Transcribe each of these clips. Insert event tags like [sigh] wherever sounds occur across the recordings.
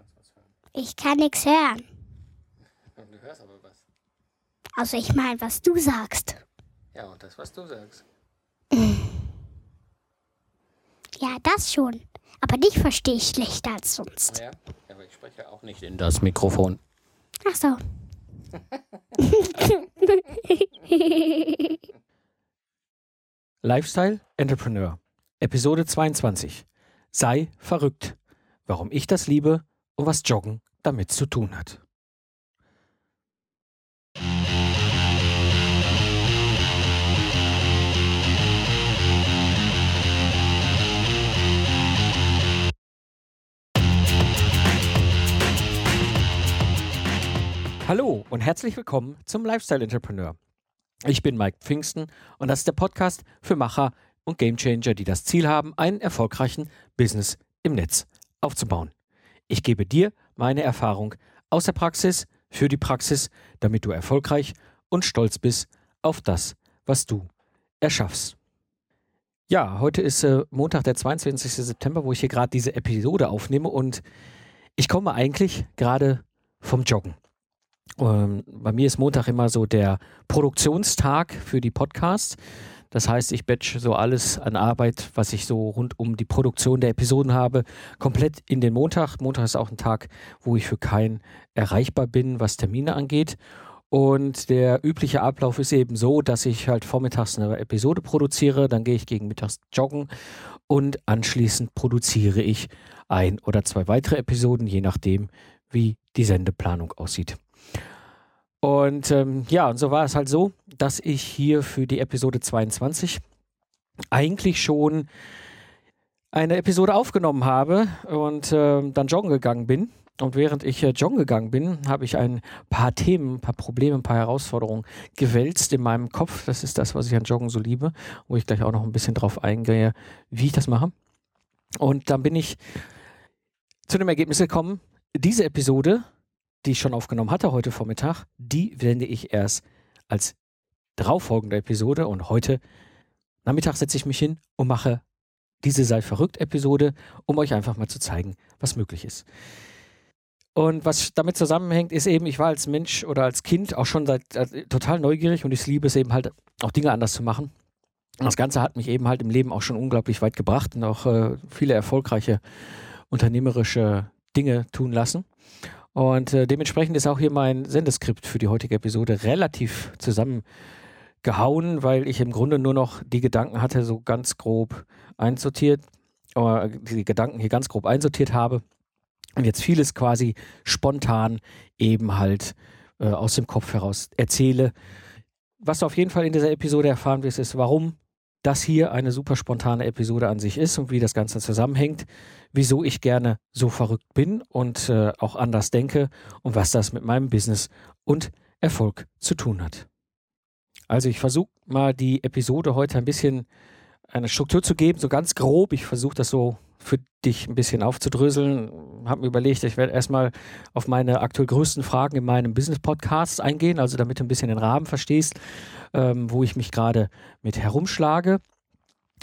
kannst was hören. Ich kann nichts hören. Du hörst aber was. Also ich meine, was du sagst. Ja, und das, was du sagst. Ja, das schon. Aber dich verstehe ich schlechter als sonst. Ja, aber ich spreche auch nicht in das Mikrofon. Ach so. [laughs] Lifestyle Entrepreneur. Episode 22. Sei verrückt. Warum ich das liebe und was Joggen damit zu tun hat. Hallo und herzlich willkommen zum Lifestyle Entrepreneur. Ich bin Mike Pfingsten und das ist der Podcast für Macher und Gamechanger, die das Ziel haben, einen erfolgreichen Business im Netz aufzubauen. Ich gebe dir meine Erfahrung aus der Praxis für die Praxis, damit du erfolgreich und stolz bist auf das, was du erschaffst. Ja, heute ist äh, Montag, der 22. September, wo ich hier gerade diese Episode aufnehme und ich komme eigentlich gerade vom Joggen. Ähm, bei mir ist Montag immer so der Produktionstag für die Podcasts. Das heißt, ich batch so alles an Arbeit, was ich so rund um die Produktion der Episoden habe, komplett in den Montag. Montag ist auch ein Tag, wo ich für keinen erreichbar bin, was Termine angeht. Und der übliche Ablauf ist eben so, dass ich halt vormittags eine Episode produziere, dann gehe ich gegen mittags joggen und anschließend produziere ich ein oder zwei weitere Episoden, je nachdem, wie die Sendeplanung aussieht. Und ähm, ja, und so war es halt so, dass ich hier für die Episode 22 eigentlich schon eine Episode aufgenommen habe und äh, dann joggen gegangen bin. Und während ich äh, joggen gegangen bin, habe ich ein paar Themen, ein paar Probleme, ein paar Herausforderungen gewälzt in meinem Kopf. Das ist das, was ich an Joggen so liebe, wo ich gleich auch noch ein bisschen drauf eingehe, wie ich das mache. Und dann bin ich zu dem Ergebnis gekommen, diese Episode die ich schon aufgenommen hatte heute Vormittag, die wende ich erst als darauffolgende Episode und heute Nachmittag setze ich mich hin und mache diese Sei verrückt Episode, um euch einfach mal zu zeigen, was möglich ist. Und was damit zusammenhängt, ist eben, ich war als Mensch oder als Kind auch schon seit, äh, total neugierig und ich liebe es eben halt auch Dinge anders zu machen. Und das Ganze hat mich eben halt im Leben auch schon unglaublich weit gebracht und auch äh, viele erfolgreiche unternehmerische Dinge tun lassen. Und äh, dementsprechend ist auch hier mein Sendeskript für die heutige Episode relativ zusammengehauen, weil ich im Grunde nur noch die Gedanken hatte, so ganz grob einsortiert, oder die Gedanken hier ganz grob einsortiert habe und jetzt vieles quasi spontan eben halt äh, aus dem Kopf heraus erzähle. Was du auf jeden Fall in dieser Episode erfahren wirst, ist, warum das hier eine super spontane Episode an sich ist und wie das Ganze zusammenhängt, wieso ich gerne so verrückt bin und äh, auch anders denke und was das mit meinem Business und Erfolg zu tun hat. Also ich versuche mal die Episode heute ein bisschen eine Struktur zu geben, so ganz grob. Ich versuche das so für dich ein bisschen aufzudröseln. Habe mir überlegt, ich werde erstmal auf meine aktuell größten Fragen in meinem Business-Podcast eingehen, also damit du ein bisschen den Rahmen verstehst, ähm, wo ich mich gerade mit herumschlage.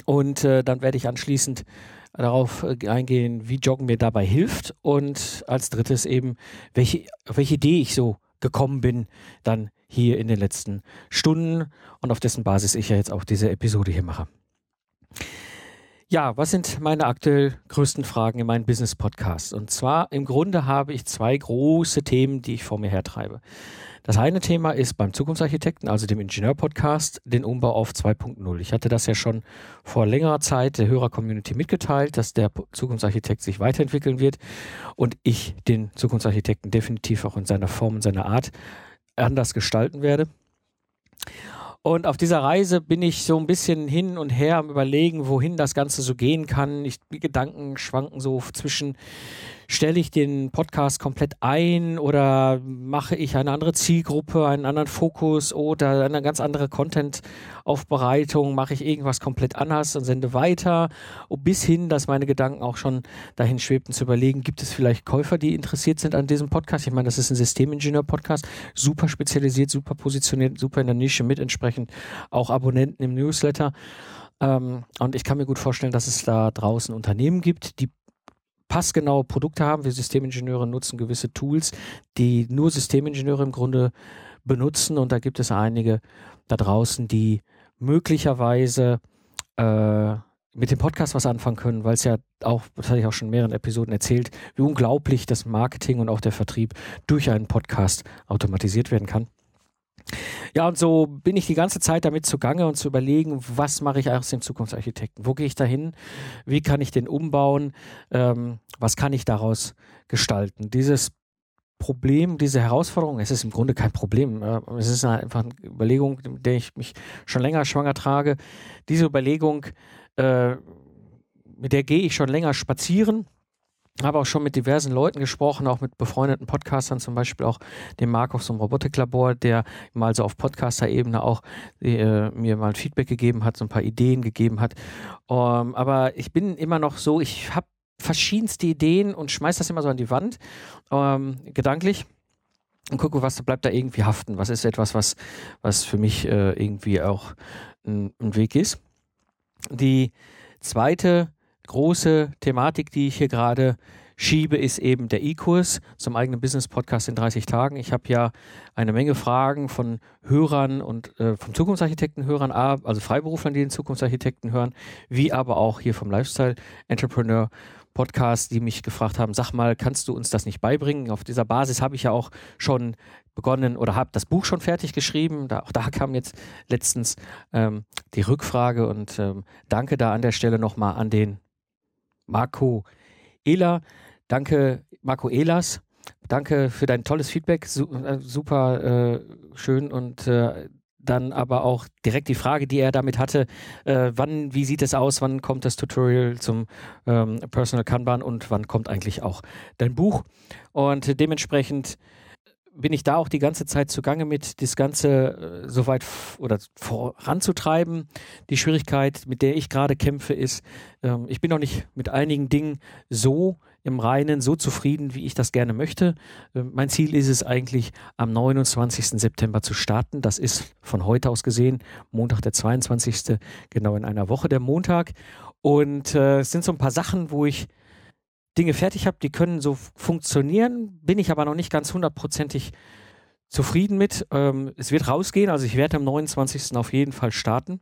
Und äh, dann werde ich anschließend darauf äh, eingehen, wie Joggen mir dabei hilft. Und als drittes eben, welche, auf welche Idee ich so gekommen bin, dann hier in den letzten Stunden und auf dessen Basis ich ja jetzt auch diese Episode hier mache. Ja, was sind meine aktuell größten Fragen in meinem Business-Podcast? Und zwar im Grunde habe ich zwei große Themen, die ich vor mir hertreibe. Das eine Thema ist beim Zukunftsarchitekten, also dem Ingenieur-Podcast, den Umbau auf 2.0. Ich hatte das ja schon vor längerer Zeit der Hörer-Community mitgeteilt, dass der Zukunftsarchitekt sich weiterentwickeln wird und ich den Zukunftsarchitekten definitiv auch in seiner Form und seiner Art anders gestalten werde. Und auf dieser Reise bin ich so ein bisschen hin und her am Überlegen, wohin das Ganze so gehen kann. Ich, die Gedanken schwanken so zwischen stelle ich den Podcast komplett ein oder mache ich eine andere Zielgruppe, einen anderen Fokus oder eine ganz andere Content-Aufbereitung, mache ich irgendwas komplett anders und sende weiter, bis hin, dass meine Gedanken auch schon dahin schwebten zu überlegen, gibt es vielleicht Käufer, die interessiert sind an diesem Podcast? Ich meine, das ist ein Systemingenieur-Podcast, super spezialisiert, super positioniert, super in der Nische mit entsprechend auch Abonnenten im Newsletter. Ähm, und ich kann mir gut vorstellen, dass es da draußen Unternehmen gibt, die passgenaue Produkte haben. Wir Systemingenieure nutzen gewisse Tools, die nur Systemingenieure im Grunde benutzen. Und da gibt es einige da draußen, die möglicherweise äh, mit dem Podcast was anfangen können, weil es ja auch, das hatte ich auch schon in mehreren Episoden erzählt, wie unglaublich das Marketing und auch der Vertrieb durch einen Podcast automatisiert werden kann. Ja, und so bin ich die ganze Zeit damit zugange und zu überlegen, was mache ich aus dem Zukunftsarchitekten? Wo gehe ich dahin? Wie kann ich den umbauen? Ähm, was kann ich daraus gestalten? Dieses Problem, diese Herausforderung, es ist im Grunde kein Problem. Es ist einfach eine Überlegung, mit der ich mich schon länger schwanger trage. Diese Überlegung, äh, mit der gehe ich schon länger spazieren habe auch schon mit diversen Leuten gesprochen, auch mit befreundeten Podcastern, zum Beispiel auch dem Markus vom Robotiklabor, der mal so auf Podcaster-Ebene auch äh, mir mal Feedback gegeben hat, so ein paar Ideen gegeben hat. Um, ähm, aber ich bin immer noch so, ich habe verschiedenste Ideen und schmeiß das immer so an die Wand, um, ähm, gedanklich. Und gucke, was bleibt da irgendwie haften. Was ist etwas, was, was für mich äh, irgendwie auch ein, ein Weg ist. Die zweite große Thematik, die ich hier gerade schiebe, ist eben der E-Kurs zum eigenen Business-Podcast in 30 Tagen. Ich habe ja eine Menge Fragen von Hörern und äh, vom Zukunftsarchitekten-Hörern, also Freiberuflern, die den Zukunftsarchitekten hören, wie aber auch hier vom Lifestyle-Entrepreneur. Podcast, die mich gefragt haben, sag mal, kannst du uns das nicht beibringen? Auf dieser Basis habe ich ja auch schon begonnen oder habe das Buch schon fertig geschrieben. Da, auch da kam jetzt letztens ähm, die Rückfrage und ähm, danke da an der Stelle nochmal an den Marco Ehler. Danke, Marco Ehlers. Danke für dein tolles Feedback. Äh, super äh, schön und äh, dann aber auch direkt die Frage, die er damit hatte, äh, wann, wie sieht es aus, wann kommt das Tutorial zum ähm, Personal Kanban und wann kommt eigentlich auch dein Buch? Und dementsprechend bin ich da auch die ganze Zeit zugange mit, das Ganze äh, so weit oder voranzutreiben. Die Schwierigkeit, mit der ich gerade kämpfe, ist, ähm, ich bin noch nicht mit einigen Dingen so im Reinen, so zufrieden, wie ich das gerne möchte. Ähm, mein Ziel ist es eigentlich, am 29. September zu starten. Das ist von heute aus gesehen Montag, der 22. genau in einer Woche der Montag. Und äh, es sind so ein paar Sachen, wo ich Dinge fertig habe, die können so funktionieren, bin ich aber noch nicht ganz hundertprozentig zufrieden mit. Ähm, es wird rausgehen, also ich werde am 29. auf jeden Fall starten.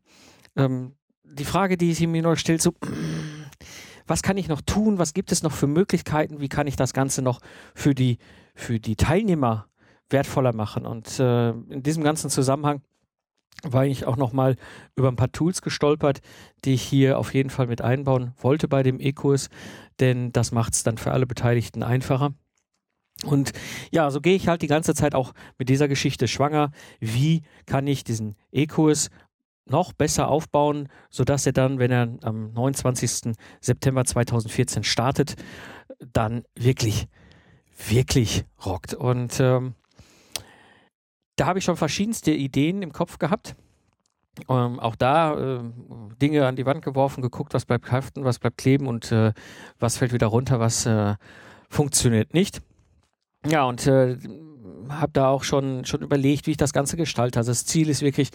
Ähm, die Frage, die sie mir noch stellt, so, [clears throat] was kann ich noch tun? Was gibt es noch für Möglichkeiten? Wie kann ich das Ganze noch für die, für die Teilnehmer wertvoller machen? Und äh, in diesem ganzen Zusammenhang war ich auch nochmal über ein paar Tools gestolpert, die ich hier auf jeden Fall mit einbauen wollte bei dem E-Kurs, denn das macht es dann für alle Beteiligten einfacher. Und ja, so gehe ich halt die ganze Zeit auch mit dieser Geschichte schwanger. Wie kann ich diesen E-Kurs noch besser aufbauen, sodass er dann, wenn er am 29. September 2014 startet, dann wirklich, wirklich rockt. Und ähm, da habe ich schon verschiedenste Ideen im Kopf gehabt. Ähm, auch da äh, Dinge an die Wand geworfen, geguckt, was bleibt haften, was bleibt kleben und äh, was fällt wieder runter, was äh, funktioniert nicht. Ja, und äh, habe da auch schon, schon überlegt, wie ich das Ganze gestalte. Also das Ziel ist wirklich,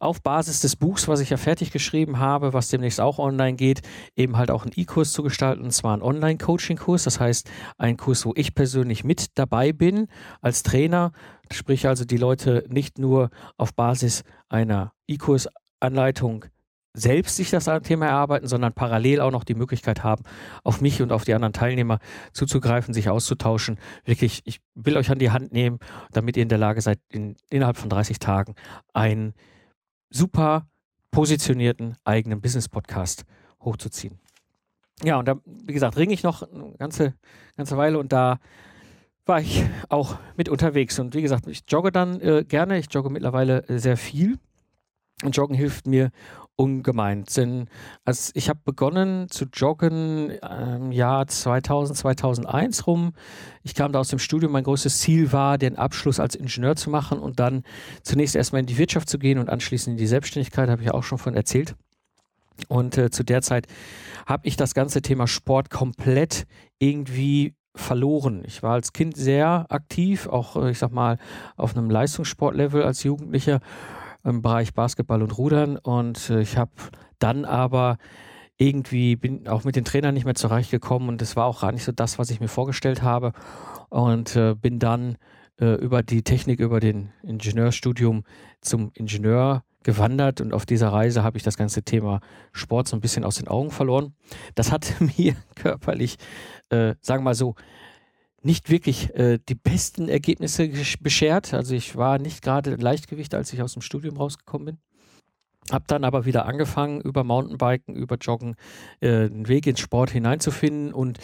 auf Basis des Buchs, was ich ja fertig geschrieben habe, was demnächst auch online geht, eben halt auch einen E-Kurs zu gestalten, und zwar einen Online-Coaching-Kurs. Das heißt, ein Kurs, wo ich persönlich mit dabei bin als Trainer, sprich also die Leute nicht nur auf Basis einer E-Kurs-Anleitung selbst sich das Thema erarbeiten, sondern parallel auch noch die Möglichkeit haben, auf mich und auf die anderen Teilnehmer zuzugreifen, sich auszutauschen. Wirklich, ich will euch an die Hand nehmen, damit ihr in der Lage seid, in, innerhalb von 30 Tagen ein super positionierten eigenen Business-Podcast hochzuziehen. Ja, und da, wie gesagt, ringe ich noch eine ganze, ganze Weile und da war ich auch mit unterwegs. Und wie gesagt, ich jogge dann äh, gerne. Ich jogge mittlerweile sehr viel. Und Joggen hilft mir ungemein. Denn als ich habe begonnen zu joggen im Jahr 2000, 2001 rum. Ich kam da aus dem Studium. Mein größtes Ziel war, den Abschluss als Ingenieur zu machen und dann zunächst erstmal in die Wirtschaft zu gehen und anschließend in die Selbstständigkeit, habe ich auch schon von erzählt. Und äh, zu der Zeit habe ich das ganze Thema Sport komplett irgendwie verloren. Ich war als Kind sehr aktiv, auch äh, ich sag mal auf einem Leistungssportlevel als Jugendlicher im Bereich Basketball und Rudern und äh, ich habe dann aber irgendwie bin auch mit den Trainern nicht mehr zurechtgekommen und es war auch gar nicht so das, was ich mir vorgestellt habe. Und äh, bin dann äh, über die Technik, über den Ingenieurstudium zum Ingenieur gewandert und auf dieser Reise habe ich das ganze Thema Sport so ein bisschen aus den Augen verloren. Das hat [laughs] mir körperlich, äh, sagen wir mal so, nicht wirklich äh, die besten Ergebnisse beschert. Also ich war nicht gerade Leichtgewicht, als ich aus dem Studium rausgekommen bin. Hab dann aber wieder angefangen, über Mountainbiken, über Joggen, äh, einen Weg ins Sport hineinzufinden und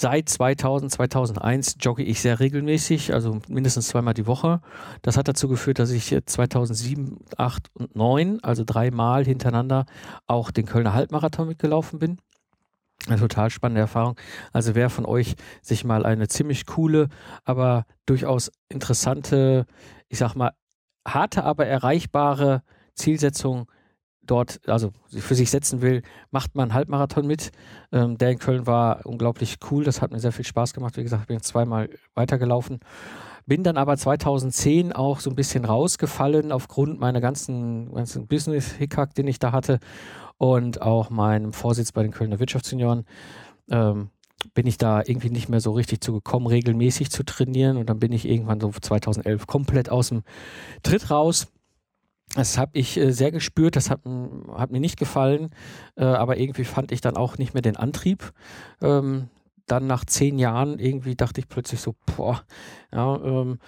Seit 2000, 2001 jogge ich sehr regelmäßig, also mindestens zweimal die Woche. Das hat dazu geführt, dass ich 2007, 8 und 9, also dreimal hintereinander, auch den Kölner Halbmarathon mitgelaufen bin. Eine total spannende Erfahrung. Also wer von euch sich mal eine ziemlich coole, aber durchaus interessante, ich sag mal, harte, aber erreichbare Zielsetzung dort, also für sich setzen will, macht man einen Halbmarathon mit. Ähm, der in Köln war unglaublich cool. Das hat mir sehr viel Spaß gemacht. Wie gesagt, ich bin zweimal weitergelaufen. Bin dann aber 2010 auch so ein bisschen rausgefallen aufgrund meiner ganzen, ganzen Business-Hickhack, den ich da hatte und auch meinem Vorsitz bei den Kölner Wirtschaftsjunioren. Ähm, bin ich da irgendwie nicht mehr so richtig zu gekommen, regelmäßig zu trainieren. Und dann bin ich irgendwann so 2011 komplett aus dem Tritt raus das habe ich äh, sehr gespürt, das hat, hat mir nicht gefallen, äh, aber irgendwie fand ich dann auch nicht mehr den Antrieb. Ähm, dann nach zehn Jahren irgendwie dachte ich plötzlich so, boah, ja, ähm,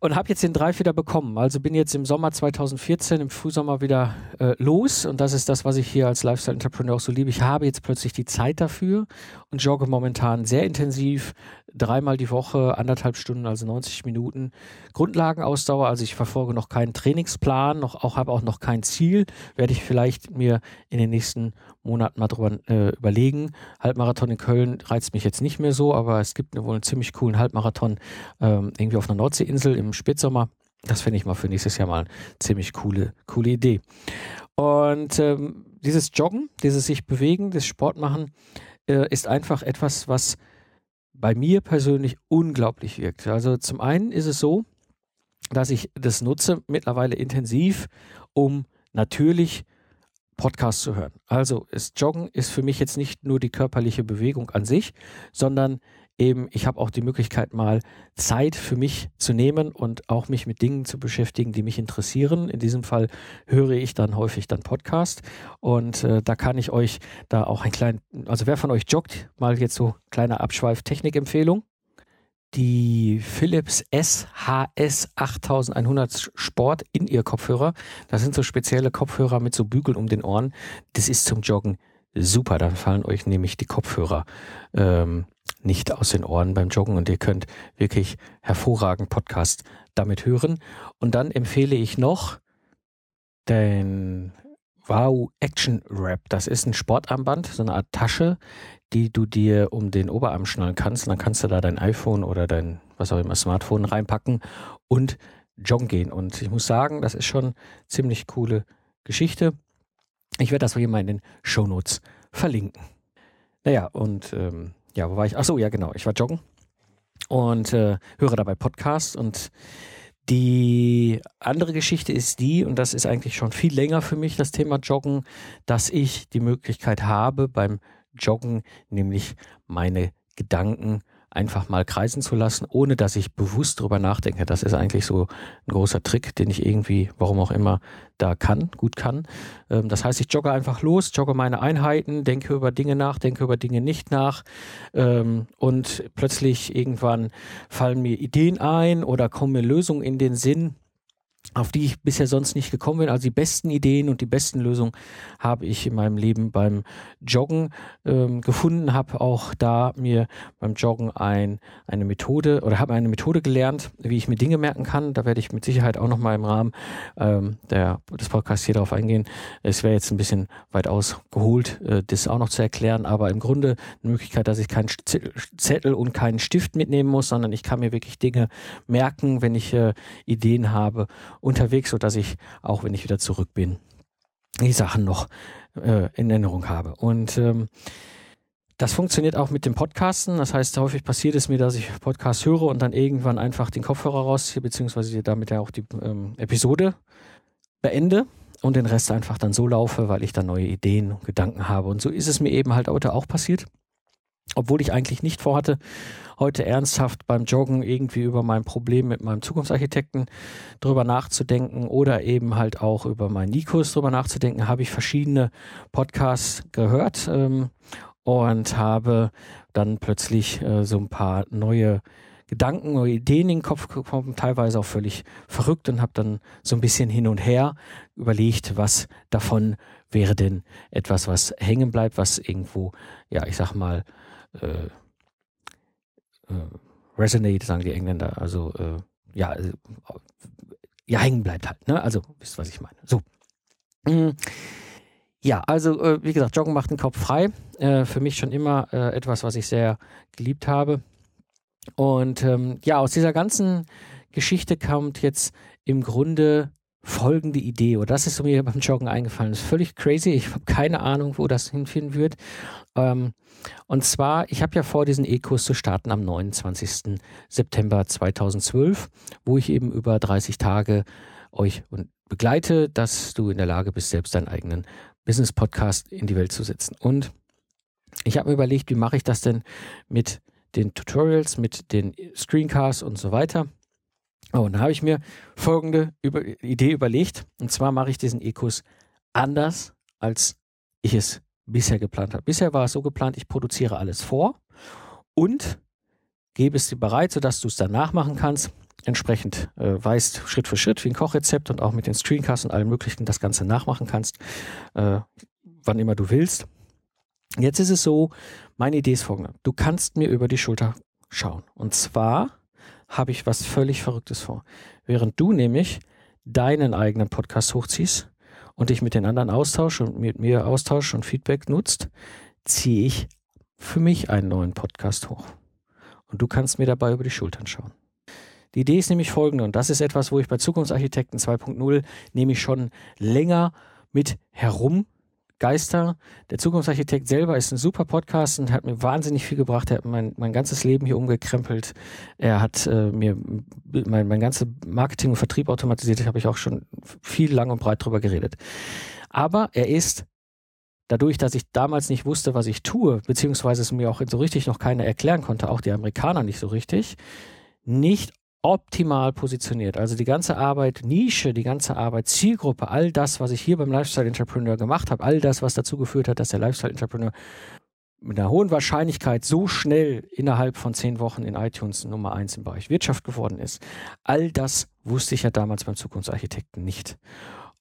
und habe jetzt den Drive wieder bekommen. Also bin jetzt im Sommer 2014, im Frühsommer wieder äh, los und das ist das, was ich hier als Lifestyle-Entrepreneur auch so liebe. Ich habe jetzt plötzlich die Zeit dafür und jogge momentan sehr intensiv, dreimal die Woche, anderthalb Stunden, also 90 Minuten. Grundlagenausdauer, also ich verfolge noch keinen Trainingsplan, noch auch habe auch noch kein Ziel, werde ich vielleicht mir in den nächsten Monaten mal drüber äh, überlegen. Halbmarathon in Köln reizt mich jetzt nicht mehr so, aber es gibt wohl einen ziemlich coolen Halbmarathon ähm, irgendwie auf einer Nordseeinsel im Spätsommer. Das finde ich mal für nächstes Jahr mal eine ziemlich coole, coole Idee. Und ähm, dieses Joggen, dieses sich bewegen, das Sport machen, äh, ist einfach etwas, was bei mir persönlich unglaublich wirkt. Also zum einen ist es so, dass ich das nutze mittlerweile intensiv, um natürlich Podcasts zu hören. Also ist Joggen ist für mich jetzt nicht nur die körperliche Bewegung an sich, sondern eben ich habe auch die Möglichkeit mal Zeit für mich zu nehmen und auch mich mit Dingen zu beschäftigen, die mich interessieren. In diesem Fall höre ich dann häufig dann Podcast und äh, da kann ich euch da auch ein klein, also wer von euch joggt, mal jetzt so kleiner Abschweif Technikempfehlung die Philips SHS 8100 Sport in ihr Kopfhörer. Das sind so spezielle Kopfhörer mit so Bügeln um den Ohren. Das ist zum Joggen super. Dann fallen euch nämlich die Kopfhörer ähm, nicht aus den Ohren beim Joggen und ihr könnt wirklich hervorragend Podcast damit hören. Und dann empfehle ich noch den Wow Action Wrap. Das ist ein Sportarmband, so eine Art Tasche, die du dir um den Oberarm schnallen kannst. Und dann kannst du da dein iPhone oder dein, was auch immer, Smartphone reinpacken und joggen gehen. Und ich muss sagen, das ist schon ziemlich coole Geschichte. Ich werde das hier mal in den Show Notes verlinken. Naja, und ähm, ja, wo war ich? Ach so, ja, genau. Ich war joggen und äh, höre dabei Podcasts und die andere Geschichte ist die, und das ist eigentlich schon viel länger für mich, das Thema Joggen, dass ich die Möglichkeit habe, beim Joggen, nämlich meine Gedanken einfach mal kreisen zu lassen, ohne dass ich bewusst drüber nachdenke. Das ist eigentlich so ein großer Trick, den ich irgendwie, warum auch immer, da kann, gut kann. Ähm, das heißt, ich jogge einfach los, jogge meine Einheiten, denke über Dinge nach, denke über Dinge nicht nach ähm, und plötzlich irgendwann fallen mir Ideen ein oder kommen mir Lösungen in den Sinn auf die ich bisher sonst nicht gekommen bin. Also die besten Ideen und die besten Lösungen habe ich in meinem Leben beim Joggen ähm, gefunden, habe auch da mir beim Joggen ein, eine Methode oder habe eine Methode gelernt, wie ich mir Dinge merken kann. Da werde ich mit Sicherheit auch nochmal im Rahmen ähm, der, des Podcasts hier drauf eingehen. Es wäre jetzt ein bisschen weit ausgeholt, äh, das auch noch zu erklären, aber im Grunde eine Möglichkeit, dass ich keinen Zettel und keinen Stift mitnehmen muss, sondern ich kann mir wirklich Dinge merken, wenn ich äh, Ideen habe unterwegs, sodass ich, auch wenn ich wieder zurück bin, die Sachen noch äh, in Erinnerung habe. Und ähm, das funktioniert auch mit dem Podcasten. Das heißt, häufig passiert es mir, dass ich Podcast höre und dann irgendwann einfach den Kopfhörer rausziehe, beziehungsweise damit ja auch die ähm, Episode beende. und den Rest einfach dann so laufe, weil ich dann neue Ideen und Gedanken habe. Und so ist es mir eben halt heute auch passiert. Obwohl ich eigentlich nicht vorhatte, heute ernsthaft beim Joggen irgendwie über mein Problem mit meinem Zukunftsarchitekten drüber nachzudenken oder eben halt auch über meinen Nikos drüber nachzudenken, habe ich verschiedene Podcasts gehört ähm, und habe dann plötzlich äh, so ein paar neue Gedanken oder Ideen in den Kopf gekommen, teilweise auch völlig verrückt und habe dann so ein bisschen hin und her überlegt, was davon wäre denn etwas, was hängen bleibt, was irgendwo, ja, ich sag mal, resonate, sagen die Engländer, also äh, ja, äh, ja, hängen bleibt halt, ne? Also, wisst was ich meine. So. Mm. Ja, also äh, wie gesagt, Joggen macht den Kopf frei. Äh, für mich schon immer äh, etwas, was ich sehr geliebt habe. Und ähm, ja, aus dieser ganzen Geschichte kommt jetzt im Grunde folgende Idee, oder das ist mir beim Joggen eingefallen. Das ist völlig crazy. Ich habe keine Ahnung, wo das hinführen wird. Ähm, und zwar, ich habe ja vor, diesen E-Kurs zu starten am 29. September 2012, wo ich eben über 30 Tage euch begleite, dass du in der Lage bist, selbst deinen eigenen Business-Podcast in die Welt zu setzen. Und ich habe mir überlegt, wie mache ich das denn mit den Tutorials, mit den Screencasts und so weiter. Oh, und da habe ich mir folgende über Idee überlegt. Und zwar mache ich diesen E-Kurs anders, als ich es bisher geplant habe. Bisher war es so geplant, ich produziere alles vor und gebe es dir bereit, sodass du es danach machen kannst. Entsprechend äh, weißt Schritt für Schritt wie ein Kochrezept und auch mit den Screencasts und allem Möglichen das Ganze nachmachen kannst, äh, wann immer du willst. Jetzt ist es so, meine Idee ist folgende. Du kannst mir über die Schulter schauen. Und zwar habe ich was völlig Verrücktes vor. Während du nämlich deinen eigenen Podcast hochziehst und dich mit den anderen austauschst und mit mir austauschst und Feedback nutzt, ziehe ich für mich einen neuen Podcast hoch. Und du kannst mir dabei über die Schultern schauen. Die Idee ist nämlich folgende, und das ist etwas, wo ich bei Zukunftsarchitekten 2.0 nämlich schon länger mit herum Geister. Der Zukunftsarchitekt selber ist ein super Podcast und hat mir wahnsinnig viel gebracht. Er hat mein, mein ganzes Leben hier umgekrempelt. Er hat äh, mir mein, mein ganzes Marketing und Vertrieb automatisiert. Da habe ich auch schon viel lang und breit drüber geredet. Aber er ist dadurch, dass ich damals nicht wusste, was ich tue, beziehungsweise es mir auch so richtig noch keiner erklären konnte, auch die Amerikaner nicht so richtig, nicht optimal positioniert. Also die ganze Arbeit Nische, die ganze Arbeit Zielgruppe, all das, was ich hier beim Lifestyle Entrepreneur gemacht habe, all das, was dazu geführt hat, dass der Lifestyle Entrepreneur mit einer hohen Wahrscheinlichkeit so schnell innerhalb von zehn Wochen in iTunes Nummer eins im Bereich Wirtschaft geworden ist. All das wusste ich ja damals beim Zukunftsarchitekten nicht.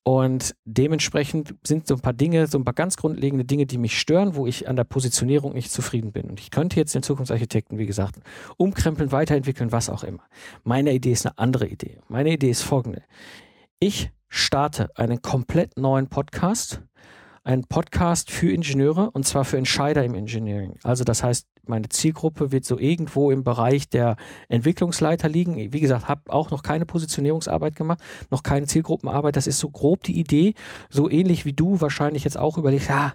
Und dementsprechend sind so ein paar Dinge, so ein paar ganz grundlegende Dinge, die mich stören, wo ich an der Positionierung nicht zufrieden bin. Und ich könnte jetzt den Zukunftsarchitekten, wie gesagt, umkrempeln, weiterentwickeln, was auch immer. Meine Idee ist eine andere Idee. Meine Idee ist folgende. Ich starte einen komplett neuen Podcast, einen Podcast für Ingenieure und zwar für Entscheider im Engineering. Also das heißt, meine Zielgruppe wird so irgendwo im Bereich der Entwicklungsleiter liegen. Wie gesagt, habe auch noch keine Positionierungsarbeit gemacht, noch keine Zielgruppenarbeit. Das ist so grob die Idee. So ähnlich wie du wahrscheinlich jetzt auch überlegst, ja,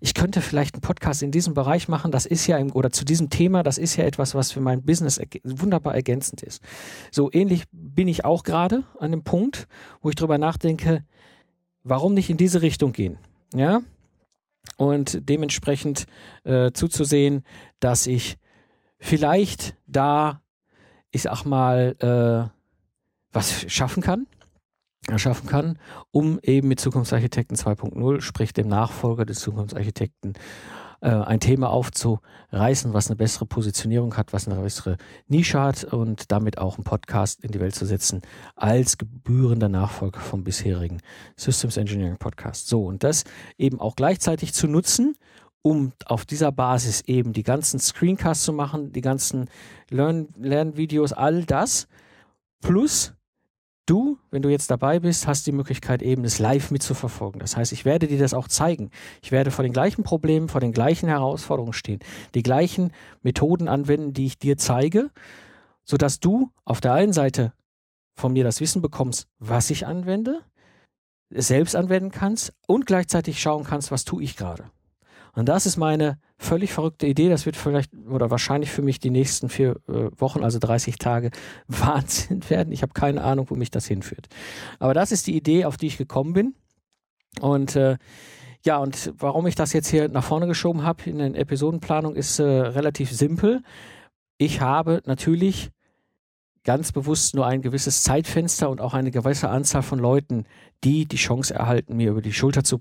ich könnte vielleicht einen Podcast in diesem Bereich machen. Das ist ja, im, oder zu diesem Thema, das ist ja etwas, was für mein Business wunderbar ergänzend ist. So ähnlich bin ich auch gerade an dem Punkt, wo ich drüber nachdenke, warum nicht in diese Richtung gehen? Ja, und dementsprechend äh, zuzusehen, dass ich vielleicht da, ich sag mal, äh, was schaffen kann, schaffen kann, um eben mit Zukunftsarchitekten 2.0, sprich dem Nachfolger des Zukunftsarchitekten äh, ein Thema aufzureißen, was eine bessere Positionierung hat, was eine bessere Nische hat und damit auch einen Podcast in die Welt zu setzen als gebührender Nachfolger vom bisherigen Systems Engineering Podcast. So, und das eben auch gleichzeitig zu nutzen, um auf dieser Basis eben die ganzen Screencasts zu machen, die ganzen Lernvideos, all das, plus Du, wenn du jetzt dabei bist, hast die Möglichkeit eben das live mitzuverfolgen. Das heißt, ich werde dir das auch zeigen. Ich werde vor den gleichen Problemen, vor den gleichen Herausforderungen stehen, die gleichen Methoden anwenden, die ich dir zeige, sodass du auf der einen Seite von mir das Wissen bekommst, was ich anwende, selbst anwenden kannst und gleichzeitig schauen kannst, was tue ich gerade. Und das ist meine völlig verrückte Idee. Das wird vielleicht oder wahrscheinlich für mich die nächsten vier äh, Wochen, also 30 Tage, [laughs] Wahnsinn werden. Ich habe keine Ahnung, wo mich das hinführt. Aber das ist die Idee, auf die ich gekommen bin. Und äh, ja, und warum ich das jetzt hier nach vorne geschoben habe in der Episodenplanung ist äh, relativ simpel. Ich habe natürlich ganz bewusst nur ein gewisses Zeitfenster und auch eine gewisse Anzahl von Leuten, die die Chance erhalten, mir über die Schulter zu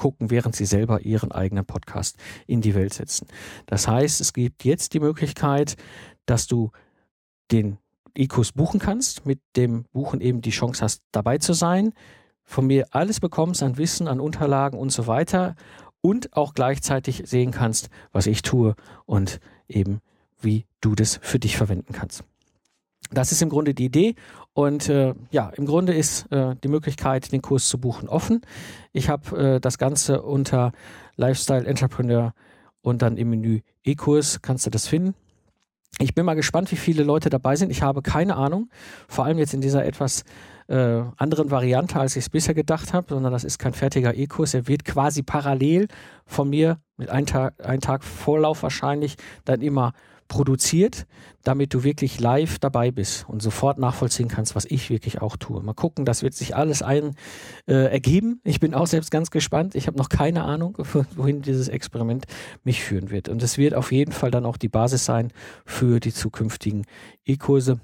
gucken, während sie selber ihren eigenen Podcast in die Welt setzen. Das heißt, es gibt jetzt die Möglichkeit, dass du den E-Kurs buchen kannst, mit dem Buchen eben die Chance hast, dabei zu sein, von mir alles bekommst an Wissen, an Unterlagen und so weiter und auch gleichzeitig sehen kannst, was ich tue und eben wie du das für dich verwenden kannst. Das ist im Grunde die Idee und äh, ja, im Grunde ist äh, die Möglichkeit, den Kurs zu buchen, offen. Ich habe äh, das Ganze unter Lifestyle Entrepreneur und dann im Menü E-Kurs kannst du das finden. Ich bin mal gespannt, wie viele Leute dabei sind. Ich habe keine Ahnung, vor allem jetzt in dieser etwas äh, anderen Variante, als ich es bisher gedacht habe, sondern das ist kein fertiger E-Kurs. Er wird quasi parallel von mir mit einem Tag, einen Tag Vorlauf wahrscheinlich dann immer produziert, damit du wirklich live dabei bist und sofort nachvollziehen kannst, was ich wirklich auch tue. Mal gucken, das wird sich alles ein äh, ergeben. Ich bin auch selbst ganz gespannt. Ich habe noch keine Ahnung, wohin dieses Experiment mich führen wird. Und es wird auf jeden Fall dann auch die Basis sein für die zukünftigen E-Kurse.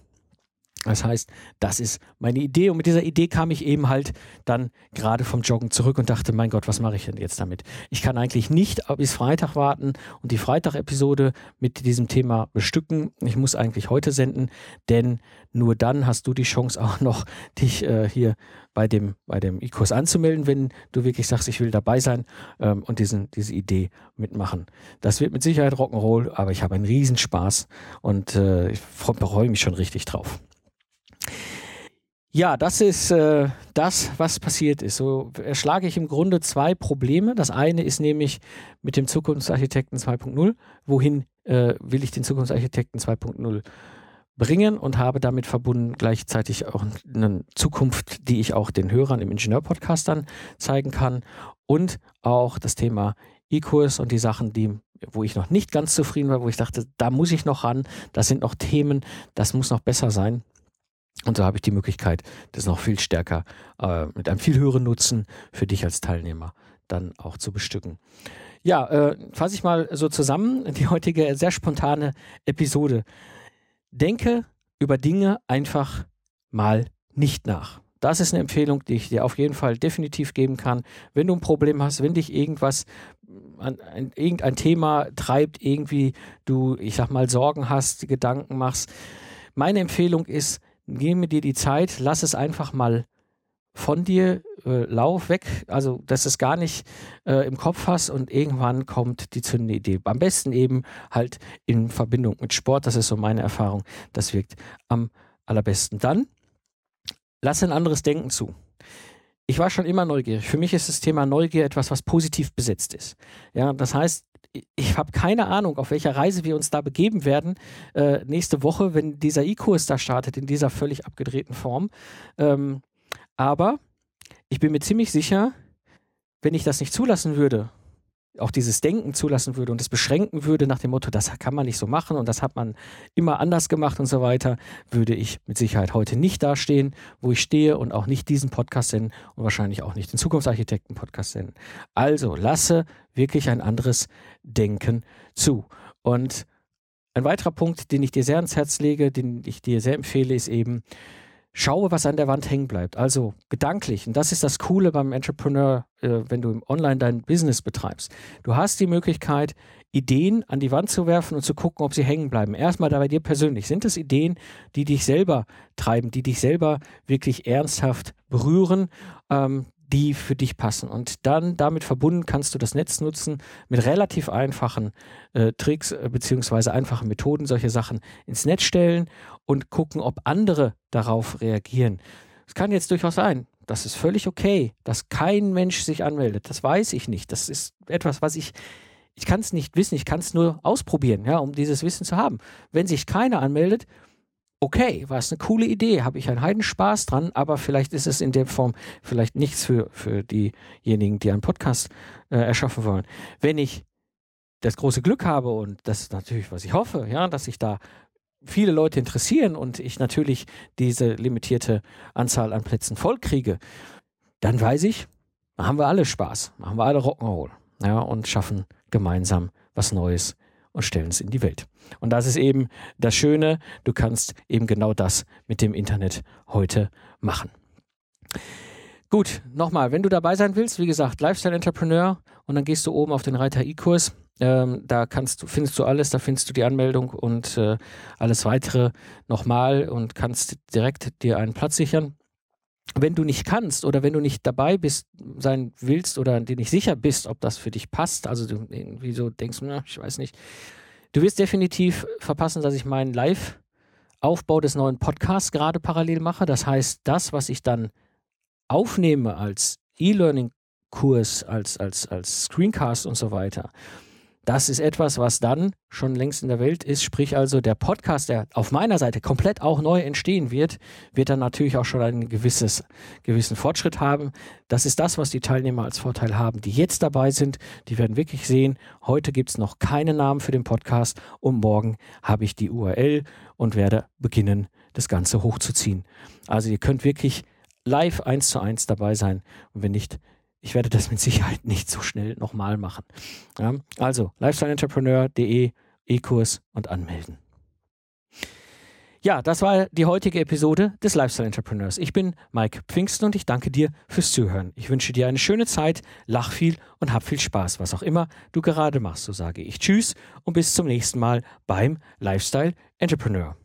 Das heißt, das ist meine Idee und mit dieser Idee kam ich eben halt dann gerade vom Joggen zurück und dachte, mein Gott, was mache ich denn jetzt damit? Ich kann eigentlich nicht bis Freitag warten und die Freitag-Episode mit diesem Thema bestücken. Ich muss eigentlich heute senden, denn nur dann hast du die Chance auch noch, dich äh, hier bei dem, bei dem E-Kurs anzumelden, wenn du wirklich sagst, ich will dabei sein ähm, und diesen, diese Idee mitmachen. Das wird mit Sicherheit Rock'n'Roll, aber ich habe einen Riesenspaß und äh, ich freue mich schon richtig drauf. Ja, das ist äh, das, was passiert ist. So erschlage ich im Grunde zwei Probleme. Das eine ist nämlich mit dem Zukunftsarchitekten 2.0. Wohin äh, will ich den Zukunftsarchitekten 2.0 bringen und habe damit verbunden gleichzeitig auch eine Zukunft, die ich auch den Hörern im Ingenieur-Podcast dann zeigen kann und auch das Thema E-Kurs und die Sachen, die wo ich noch nicht ganz zufrieden war, wo ich dachte, da muss ich noch ran, das sind noch Themen, das muss noch besser sein. Und so habe ich die Möglichkeit, das noch viel stärker äh, mit einem viel höheren Nutzen für dich als Teilnehmer dann auch zu bestücken. Ja, äh, fasse ich mal so zusammen, die heutige sehr spontane Episode. Denke über Dinge einfach mal nicht nach. Das ist eine Empfehlung, die ich dir auf jeden Fall definitiv geben kann. Wenn du ein Problem hast, wenn dich irgendwas, an, an, irgendein Thema treibt, irgendwie du, ich sag mal, Sorgen hast, Gedanken machst, meine Empfehlung ist, nehme dir die Zeit, lass es einfach mal von dir, äh, lauf weg, also dass es gar nicht äh, im Kopf hast und irgendwann kommt die zündende Idee. Am besten eben halt in Verbindung mit Sport, das ist so meine Erfahrung, das wirkt am allerbesten. Dann lass ein anderes Denken zu. Ich war schon immer neugierig. Für mich ist das Thema Neugier etwas, was positiv besetzt ist. Ja, das heißt, ich habe keine Ahnung, auf welcher Reise wir uns da begeben werden äh, nächste Woche, wenn dieser E-Kurs da startet, in dieser völlig abgedrehten Form. Ähm, aber ich bin mir ziemlich sicher, wenn ich das nicht zulassen würde, auch dieses Denken zulassen würde und es beschränken würde nach dem Motto, das kann man nicht so machen und das hat man immer anders gemacht und so weiter, würde ich mit Sicherheit heute nicht dastehen, wo ich stehe und auch nicht diesen Podcast senden und wahrscheinlich auch nicht den Zukunftsarchitekten-Podcast senden. Also lasse wirklich ein anderes Denken zu. Und ein weiterer Punkt, den ich dir sehr ans Herz lege, den ich dir sehr empfehle, ist eben, schaue, was an der Wand hängen bleibt. Also gedanklich. Und das ist das Coole beim Entrepreneur, äh, wenn du online dein Business betreibst. Du hast die Möglichkeit, Ideen an die Wand zu werfen und zu gucken, ob sie hängen bleiben. Erstmal da bei dir persönlich. Sind es Ideen, die dich selber treiben, die dich selber wirklich ernsthaft berühren, ähm, die für dich passen. Und dann damit verbunden kannst du das Netz nutzen, mit relativ einfachen äh, Tricks äh, beziehungsweise einfachen Methoden solche Sachen ins Netz stellen und gucken, ob andere darauf reagieren. Es kann jetzt durchaus sein, das ist völlig okay, dass kein Mensch sich anmeldet. Das weiß ich nicht. Das ist etwas, was ich ich kann es nicht wissen, ich kann es nur ausprobieren, ja, um dieses Wissen zu haben. Wenn sich keiner anmeldet, okay, war es eine coole Idee, habe ich einen Heidenspaß dran, aber vielleicht ist es in der Form vielleicht nichts für, für diejenigen, die einen Podcast äh, erschaffen wollen. Wenn ich das große Glück habe und das ist natürlich, was ich hoffe, ja, dass sich da viele Leute interessieren und ich natürlich diese limitierte Anzahl an Plätzen vollkriege, dann weiß ich, Machen wir alle Spaß, machen wir alle Rock'n'Roll ja, und schaffen gemeinsam was Neues und stellen es in die Welt. Und das ist eben das Schöne, du kannst eben genau das mit dem Internet heute machen. Gut, nochmal, wenn du dabei sein willst, wie gesagt, Lifestyle Entrepreneur und dann gehst du oben auf den Reiter E-Kurs. Ähm, da kannst du, findest du alles, da findest du die Anmeldung und äh, alles weitere nochmal und kannst direkt dir einen Platz sichern wenn du nicht kannst oder wenn du nicht dabei bist, sein willst oder dir nicht sicher bist, ob das für dich passt, also du irgendwie so denkst, na, ich weiß nicht, du wirst definitiv verpassen, dass ich meinen Live-Aufbau des neuen Podcasts gerade parallel mache. Das heißt, das, was ich dann aufnehme als E-Learning-Kurs, als, als, als Screencast und so weiter, das ist etwas, was dann schon längst in der Welt ist. Sprich also, der Podcast, der auf meiner Seite komplett auch neu entstehen wird, wird dann natürlich auch schon einen gewisses, gewissen Fortschritt haben. Das ist das, was die Teilnehmer als Vorteil haben, die jetzt dabei sind. Die werden wirklich sehen, heute gibt es noch keinen Namen für den Podcast und morgen habe ich die URL und werde beginnen, das Ganze hochzuziehen. Also ihr könnt wirklich live eins zu eins dabei sein. Und wenn nicht, ich werde das mit Sicherheit nicht so schnell nochmal machen. Ja, also, lifestyleentrepreneur.de, E-Kurs und anmelden. Ja, das war die heutige Episode des Lifestyle Entrepreneurs. Ich bin Mike Pfingsten und ich danke dir fürs Zuhören. Ich wünsche dir eine schöne Zeit, lach viel und hab viel Spaß, was auch immer du gerade machst. So sage ich Tschüss und bis zum nächsten Mal beim Lifestyle Entrepreneur.